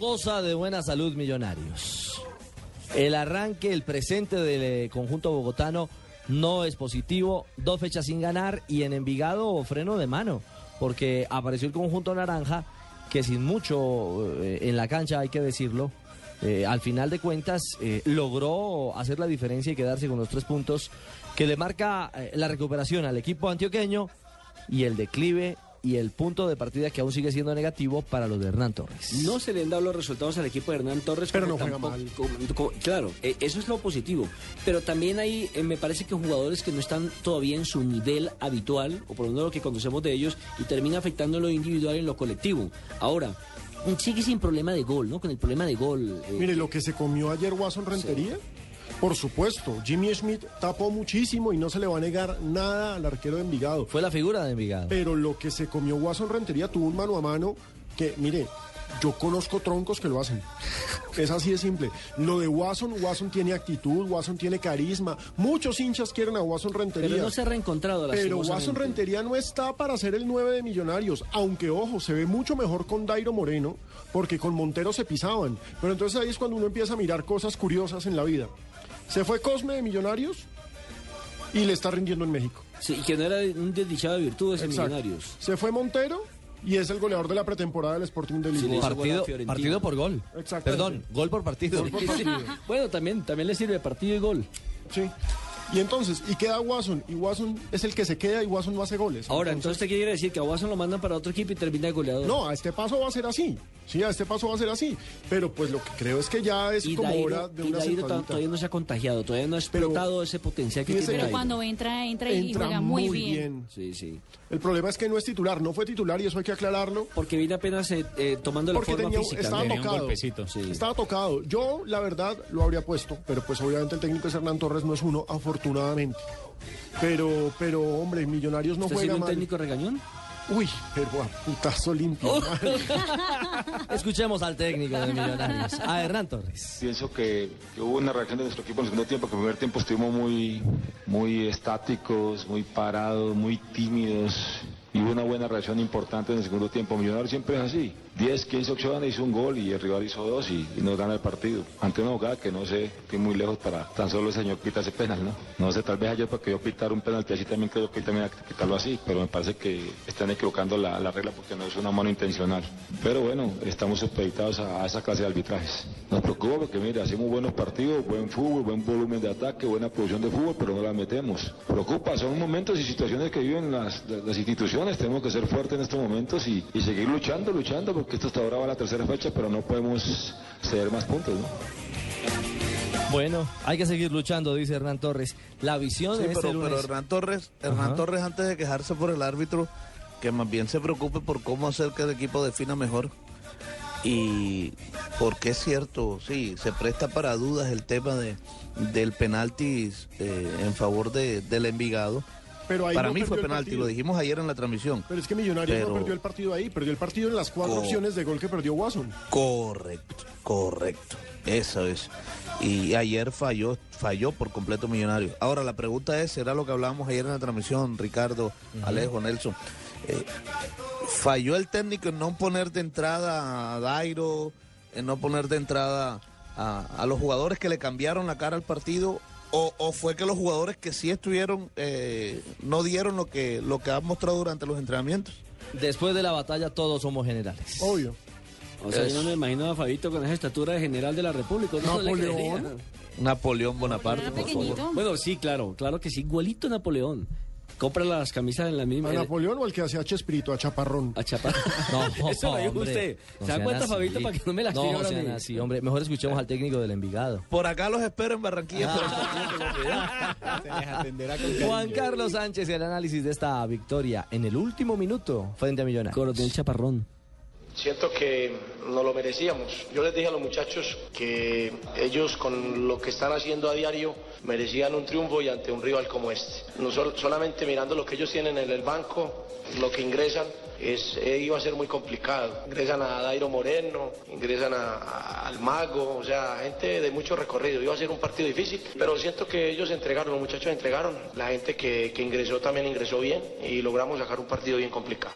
goza de buena salud Millonarios. El arranque, el presente del eh, conjunto bogotano no es positivo. Dos fechas sin ganar y en Envigado freno de mano, porque apareció el conjunto naranja que sin mucho eh, en la cancha, hay que decirlo, eh, al final de cuentas logró hacer la diferencia y quedarse con los tres puntos que le marca la recuperación al equipo antioqueño y el declive y el punto de partida que aún sigue siendo negativo para los de Hernán Torres. No se le han dado los resultados al equipo de Hernán Torres. Pero no juega tampoco- mal. como- como- claro, eh, eso es lo positivo. Pero también hay, eh, me parece que jugadores que no están todavía en su nivel habitual, o por lo menos lo que conocemos de ellos, y termina afectando en lo individual y en lo colectivo. Ahora, sigue sin problema de gol, ¿no? Con el problema de gol. eh, Mire, lo que se comió ayer Watson Rentería, por supuesto, Jimmy Schmidt tapó muchísimo y no se le va a negar nada al arquero de Envigado. Fue la figura de Envigado. Pero lo que se comió Watson Rentería tuvo un mano a mano que, mire, yo conozco troncos que lo hacen. Es así de simple. Lo de Watson, Watson tiene actitud, Watson tiene carisma. Muchos hinchas quieren a Watson Rentería. pero no se ha reencontrado Pero lastimosamente. Watson Rentería no está para ser el 9 de Millonarios, aunque ojo, se ve mucho mejor con Dairo Moreno, porque con Montero se pisaban. Pero entonces ahí es cuando uno empieza a mirar cosas curiosas en la vida. Se fue Cosme de Millonarios y le está rindiendo en México. Sí, y que no era un desdichado de virtudes en. Millonarios. Se fue Montero y es el goleador de la pretemporada del Sporting de Lisboa. partido, por gol. Exactamente. Perdón, gol por partido. Gol por partido. Bueno, también, también le sirve partido y gol. Sí. Y entonces, y queda Watson, y Watson es el que se queda y Watson no hace goles. Ahora, entonces, ¿te quiere decir que a Watson lo mandan para otro equipo y termina de goleador? No, a este paso va a ser así. Sí, a este paso va a ser así. Pero pues lo que creo es que ya es Y como Dairo, hora de y una Dairo todavía no se ha contagiado, todavía no ha explotado ese potencial que tiene Dairo. Cuando entra, entra y Entra juega muy, bien. Sí, sí. El problema es que no es titular, no fue titular y eso hay que aclararlo. Porque viene apenas eh, eh, tomando la Porque forma tenía, física. estaba ¿no? tocado. Sí. Estaba tocado. Yo, la verdad, lo habría puesto, pero pues obviamente el técnico es Hernán Torres, no es uno, afortunadamente. Pero, pero, hombre, Millonarios no ¿Usted juega sigue un mal. técnico regañón? Uy, pero a putazo limpio. Escuchemos al técnico de Millonarios, a Hernán Torres. Pienso que, que hubo una reacción de nuestro equipo en el segundo tiempo, que en el primer tiempo estuvimos muy, muy estáticos, muy parados, muy tímidos. Una buena reacción importante en el segundo tiempo. Millonarios siempre es así. 10, 15 opciones, hizo un gol y el rival hizo dos y, y nos gana el partido. Ante una jugada que no sé, estoy muy lejos para tan solo el señor pita ese penal, ¿no? No sé, tal vez ayer porque yo pitar un penalti así también creo que también hay que quitarlo así, pero me parece que están equivocando la, la regla porque no es una mano intencional. Pero bueno, estamos supeditados a, a esa clase de arbitrajes. Nos preocupa porque, mire, hacemos buenos partidos, buen fútbol, buen volumen de ataque, buena producción de fútbol, pero no la metemos. Preocupa, son momentos y situaciones que viven las instituciones. Tenemos que ser fuertes en estos momentos y, y seguir luchando, luchando, porque esto hasta ahora va a la tercera fecha, pero no podemos ceder más puntos, ¿no? Bueno, hay que seguir luchando, dice Hernán Torres. La visión Sí, de este pero, lunes... pero Hernán Torres, Hernán Ajá. Torres antes de quejarse por el árbitro, que más bien se preocupe por cómo hacer que el equipo defina mejor. Y porque es cierto, sí, se presta para dudas el tema de del penalti eh, en favor de, del Envigado. Pero ahí para no mí fue penalti, lo dijimos ayer en la transmisión. Pero es que Millonarios Pero- no perdió el partido ahí, perdió el partido en las cuatro Co- opciones de gol que perdió Watson. Correcto, correcto. Eso es. Y ayer falló, falló por completo Millonario. Ahora la pregunta es, ¿será lo que hablábamos ayer en la transmisión, Ricardo, Alejo, Nelson? Eh, ¿Falló el técnico en no poner de entrada a Dairo, en no poner de entrada a, a los jugadores que le cambiaron la cara al partido? O, o fue que los jugadores que sí estuvieron eh, no dieron lo que, lo que han mostrado durante los entrenamientos? Después de la batalla todos somos generales. Obvio. O sea, yo no me imagino a Fabito con esa estatura de general de la República. ¿no? Le Napoleón. Napoleón Bonaparte, por favor. Bueno, sí, claro, claro que sí, igualito a Napoleón. Compra las camisas en la misma... ¿A Napoleón o al que hacía Chespirito, a Chaparrón? A Chapa. No, Eso lo dijo hombre, usted. no ¿Se da cuenta, así. Fabito, para que no me la No sean así, hombre. Mejor escuchemos al técnico del Envigado. Por acá los espero en Barranquilla. Ah. pero- Juan Carlos Sánchez, el análisis de esta victoria en el último minuto frente a Millonarios. Coronel Chaparrón. Siento que no lo merecíamos. Yo les dije a los muchachos que ellos con lo que están haciendo a diario merecían un triunfo y ante un rival como este. No sol- solamente mirando lo que ellos tienen en el banco, lo que ingresan, es, eh, iba a ser muy complicado. Ingresan a Dairo Moreno, ingresan a- a- al Mago, o sea, gente de mucho recorrido. Iba a ser un partido difícil, pero siento que ellos entregaron, los muchachos entregaron. La gente que ingresó también ingresó bien y logramos sacar un partido bien complicado.